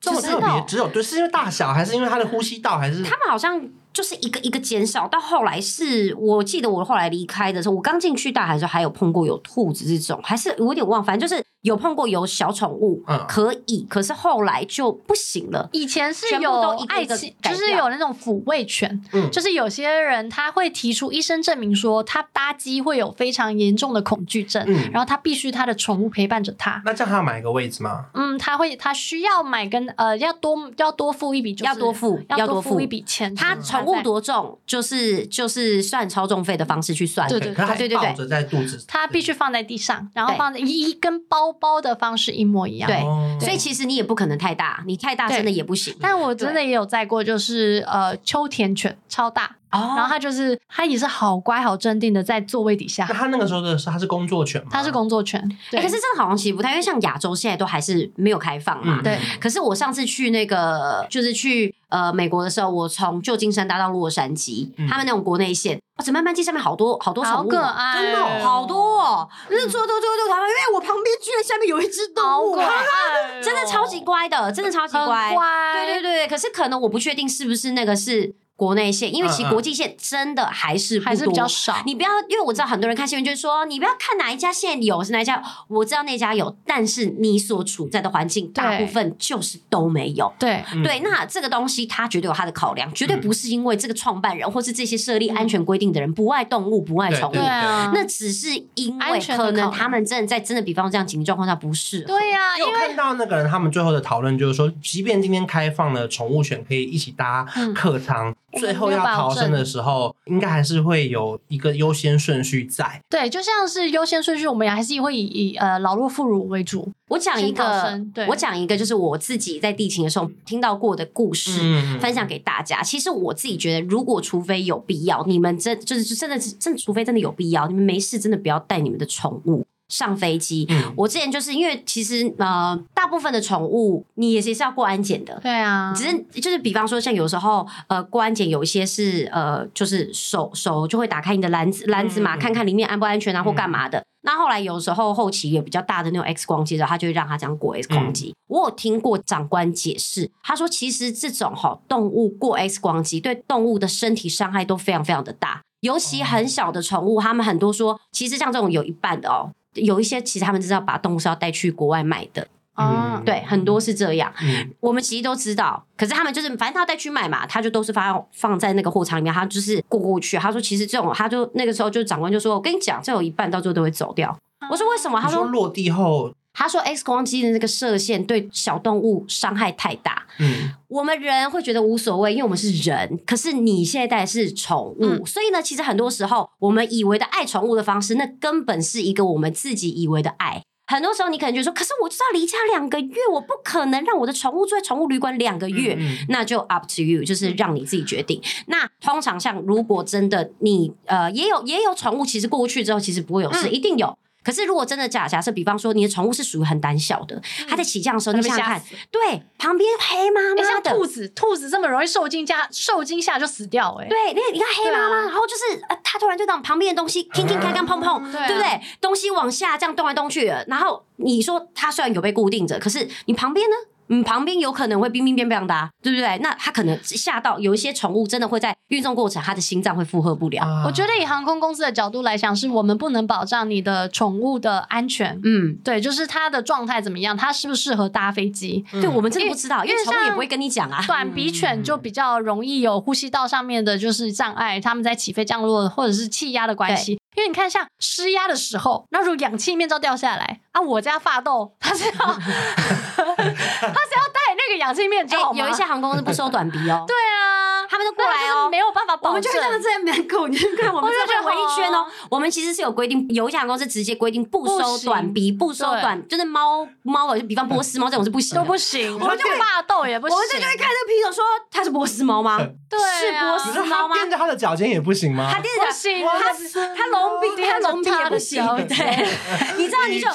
这么特别，只有对，是因为大小，还是因为它的呼吸道，还是他们好像就是一个一个减少，到后来是我记得我后来离开的时候，我刚进去大海的时候还有碰过有兔子这种，还是我有点忘，反正就是。有碰过有小宠物，可以，可是后来就不行了。以前是有爱情，就是有那种抚慰犬，就是有些人他会提出医生证明说他搭机会有非常严重的恐惧症，然后他必须他的宠物陪伴着他。那这样他要买一个位置吗？嗯，他会，他需要买跟呃要多要多付一笔，要多付要多付一笔钱。他宠物多重，就是就是算超重费的方式去算。对对对对对，抱着在肚子，他必须放在地上，然后放在一根包。包的方式一模一样，对，所以其实你也不可能太大，你太大真的也不行。但我真的也有载过，就是呃秋田犬超大，然后他就是他也是好乖好镇定的在座位底下。那他那个时候的是他是工作犬吗？他是工作犬，可是这个好像其实不太，因为像亚洲现在都还是没有开放嘛。对。可是我上次去那个就是去呃美国的时候，我从旧金山搭到洛杉矶，他们那种国内线。哦，整班班机上面好多好多宠物，真的好多哦！就是坐坐坐坐他们，因为我旁边居然下面有一只动物，真的超级乖的，真的超级乖，对对对。可是可能我不确定是不是那个是。国内线，因为其实国际线真的还是不多，还是比较少。你不要，因为我知道很多人看新闻就是说，你不要看哪一家线有是哪一家，我知道那家有，但是你所处在的环境大部分就是都没有。对对，那这个东西它绝对有它的考量，绝对不是因为这个创办人或是这些设立安全规定的人不爱动物、不爱宠物，那只是因为可能他们真的在真的，比方这样紧急状况下不适合。对呀，因为我看到那个人他们最后的讨论就是说，即便今天开放了宠物犬可以一起搭客舱。最后要逃生的时候，应该还是会有一个优先顺序在。对，就像是优先顺序，我们还是会以以呃老弱妇孺为主。我讲一个，我讲一个，就是我自己在地勤的时候听到过的故事，嗯、分享给大家。其实我自己觉得，如果除非有必要，你们真就是真的真的，除非真的有必要，你们没事真的不要带你们的宠物上飞机。嗯、我之前就是因为其实呃，大部分的宠物你也是要过安检的。对啊，只是就是比方说，像有时候呃过安检有一些是呃就是手手就会打开你的篮子篮子嘛，嗯、看看里面安不安全啊或干嘛的。嗯、那后来有时候后期也比较大的那种 X 光机的，他就会让他这样过 X 光机。嗯、我有听过长官解释，他说其实这种哈动物过 X 光机对动物的身体伤害都非常非常的大。尤其很小的宠物，他们很多说，其实像这种有一半的哦，有一些其实他们知道把动物是要带去国外卖的，嗯，对，很多是这样。嗯，我们其实都知道，可是他们就是反正他要带去卖嘛，他就都是放放在那个货仓里面，他就是过过去。他说其实这种，他就那个时候就长官就说，我跟你讲，这有一半到最后都会走掉。我说为什么？他说，说落地后。他说：“X 光机的那个射线对小动物伤害太大。嗯，我们人会觉得无所谓，因为我们是人。可是你现在带的是宠物，嗯、所以呢，其实很多时候我们以为的爱宠物的方式，那根本是一个我们自己以为的爱。很多时候你可能觉得说，可是我就是要离家两个月，我不可能让我的宠物住在宠物旅馆两个月。嗯嗯，那就 up to you，就是让你自己决定。那通常像如果真的你呃也有也有宠物，其实过去之后其实不会有事，嗯、一定有。”可是，如果真的假假设，比方说你的宠物是属于很胆小的，它在起降的时候，你想想看，对，旁边黑妈妈的像兔子，兔子这么容易受惊吓，受惊吓就死掉哎。对，那你看黑妈妈，然后就是呃，它突然就让旁边的东西轻轻开开碰碰，对不对？东西往下这样动来动去，然后你说它虽然有被固定着，可是你旁边呢？嗯，旁边有可能会冰冰冰冰的，对不对？那它可能吓到，有一些宠物真的会在运送过程，它的心脏会负荷不了。我觉得以航空公司的角度来讲，是我们不能保障你的宠物的安全。嗯，对，就是它的状态怎么样，它适不适合搭飞机？对，我们真的不知道，因为宠物也不会跟你讲啊。短鼻犬就比较容易有呼吸道上面的就是障碍，他们在起飞降落或者是气压的关系。因为你看，像施压的时候，那如果氧气面罩掉下来啊，我家发豆它是要 他只要戴那个氧气面罩。有一些航空公司不收短鼻哦。对啊，他们都过来哦，没有办法保证。我们就这样在门口，你看我们这边围一圈哦。我们其实是有规定，有一家公司直接规定不收短鼻，不收短，就是猫猫，就比方波斯猫这种是不行，都不行。我们就霸斗也不行。我们这就会看这个品种说它是波斯猫吗？对，是波斯猫吗？垫着它的脚尖也不行吗？它垫着行，它它隆鼻，它隆鼻也不行。对，你知道你就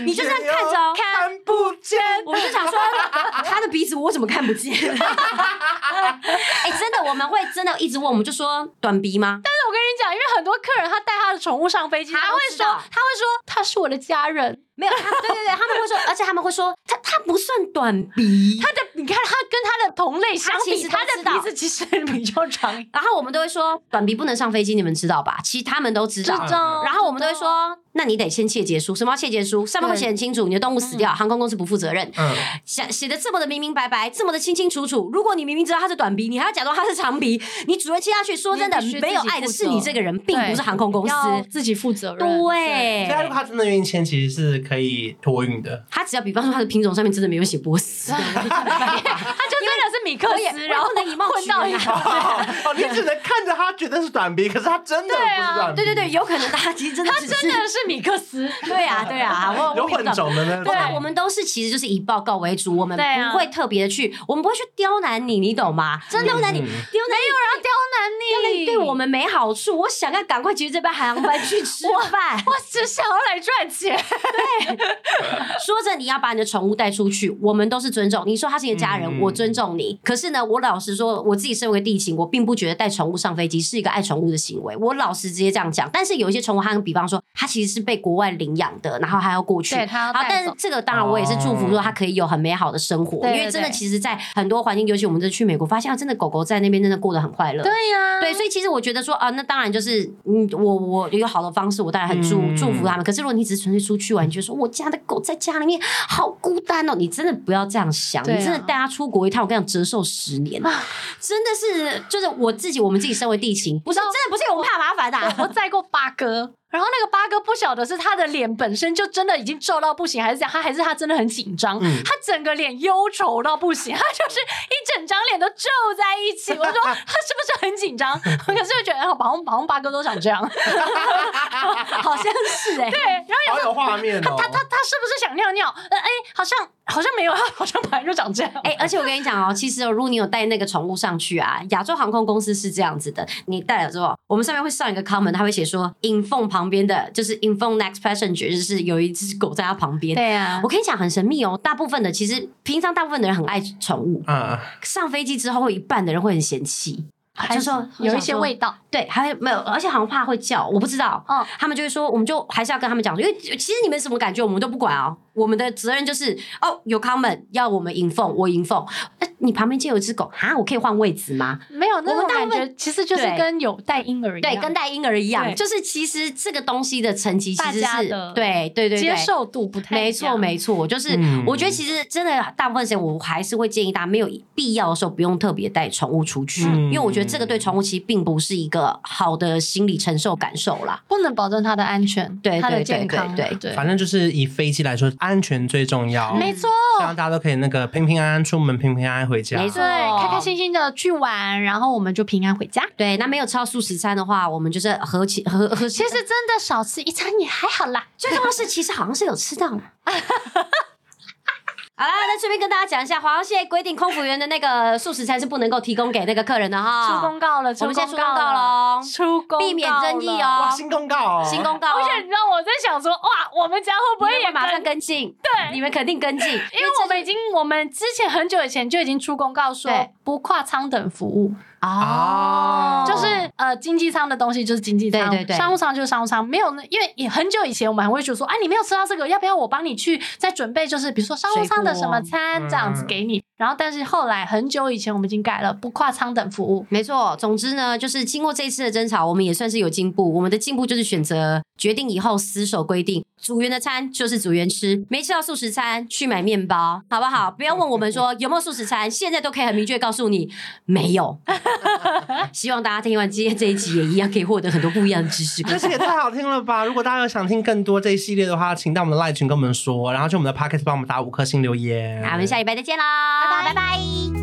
你就这样看着哦，看不见。我就想说，它的鼻子我怎么看不见？哎，真的，我们会真的一直问，我们就说短鼻吗？但是我跟你讲，因为很多客人他带他的宠物上飞机，他会说，他会说他是我的家人。没有，他对对对，他们会说，而且他们会说，他他不算短鼻，他的你看他跟他的同类相比，他的鼻子其实比较长。然后我们都会说，短鼻不能上飞机，你们知道吧？其实他们都知道。然后我们都会说，那你得签切结书，什么叫切结书？上面会写很清楚，你的动物死掉，航空公司不负责任。嗯，写写的这么的明明白白，这么的清清楚楚。如果你明明知道他是短鼻，你还要假装他是长鼻，你只会切下去。说真的，没有爱的是你这个人，并不是航空公司，自己负责任。对，所以如果他真的愿意签，其实是可以托运。的，他只要比方说他的品种上面真的没有写波斯，米克斯，然后能以貌取人。哦，你只能看着他觉得是短鼻，可是他真的不是短鼻。对对对，有可能他其实真的他真的是米克斯。对啊对啊，有混种的呢。对啊，我们都是其实就是以报告为主，我们不会特别的去，我们不会去刁难你，你懂吗？真刁难你，刁难没有人刁难你，对我们没好处。我想要赶快结束这班航班去吃饭，我只想要来赚钱。对。说着你要把你的宠物带出去，我们都是尊重。你说他是你的家人，嗯、我尊重你。可是呢，我老实说，我自己身为地勤，我并不觉得带宠物上飞机是一个爱宠物的行为。我老实直接这样讲。但是有一些宠物，它比方说，它其实是被国外领养的，然后还要过去。对，它要带走。但是这个当然我也是祝福说它可以有很美好的生活，哦、因为真的其实，在很多环境，尤其我们这去美国，发现真的狗狗在那边真的过得很快乐。对呀、啊，对，所以其实我觉得说啊，那当然就是嗯，我我有好的方式，我当然很祝、嗯、祝福他们。可是如果你只是纯粹出去玩，你就说我家的狗在家里面。好孤单哦！你真的不要这样想，啊、你真的带它出国一趟，我跟你讲，折寿十年，啊、真的是就是我自己，我们自己身为地勤，不是真的不是我们怕麻烦的、啊，我载过八哥。然后那个八哥不晓得是他的脸本身就真的已经皱到不行，还是这样，他还是他真的很紧张，嗯、他整个脸忧愁到不行，他就是一整张脸都皱在一起。我说 他是不是很紧张？可是我觉得好像好像八哥都想这样，好像是哎、欸，对，然后有好有画面、哦、他他他他是不是想尿尿？呃哎，好像。好像没有，好像本来就长这样。哎、欸，而且我跟你讲哦，其实如果你有带那个宠物上去啊，亚洲航空公司是这样子的，你带了之后，我们上面会上一个 comment，他会写说，in phone 旁边的就是 in phone next passenger，就是有一只狗在他旁边。对啊，我跟你讲很神秘哦，大部分的其实平常大部分的人很爱宠物，嗯，上飞机之后会一半的人会很嫌弃。就说有一些味道，对，还会没有，而且好像怕会叫，我不知道。嗯，他们就会说，我们就还是要跟他们讲，因为其实你们什么感觉，我们都不管哦。我们的责任就是，哦，有 comment 要我们 inform，我 inform。你旁边就有一只狗啊，我可以换位置吗？没有，那种感觉其实就是跟有带婴儿一样，对，跟带婴儿一样，就是其实这个东西的层级其实是对对对接受度不太没错没错，就是我觉得其实真的大部分时间我还是会建议大家没有必要的时候不用特别带宠物出去，因为我觉得这个对宠物其实并不是一个好的心理承受感受啦，不能保证它的安全，对它的健康，对对，反正就是以飞机来说，安全最重要，没错，希望大家都可以那个平平安安出门，平平安安回家，没错。开开心心的去玩，然后我们就平安回家。对，那没有吃到素食餐的话，我们就是合起合合。其实真的少吃一餐也还好啦。最重要是，其实好像是有吃到。好啦，那顺便跟大家讲一下，华航现在规定空服员的那个素食餐是不能够提供给那个客人的哈。出公告了，我们现在出公告了，出公告，避免争议哦。哇新公告，新公告。而且你知道我在想说，哇，我们家会不会也马上跟进？对，你们肯定跟进，因为我们已经，我们之前很久以前就已经出公告说不跨舱等服务。哦，就是呃，经济舱的东西就是经济舱，对对对，商务舱就是商务舱，没有那，因为也很久以前我们还会觉得说，哎，你没有吃到这个，要不要我帮你去再准备？就是比如说商务舱的什么餐这样子给你。然后，但是后来很久以前我们已经改了，不跨舱等服务。没错，总之呢，就是经过这一次的争吵，我们也算是有进步。我们的进步就是选择决定以后死守规定，组员的餐就是组员吃，没吃到素食餐去买面包，好不好？不要问我们说有没有素食餐，现在都可以很明确告诉你没有。希望大家听完今天这一集也一样可以获得很多不一样的知识。这也太好听了吧！如果大家有想听更多这一系列的话，请到我们的 LINE 群跟我们说，然后去我们的 Podcast 帮我们打五颗星留言。那我们下礼拜再见啦！拜拜拜拜。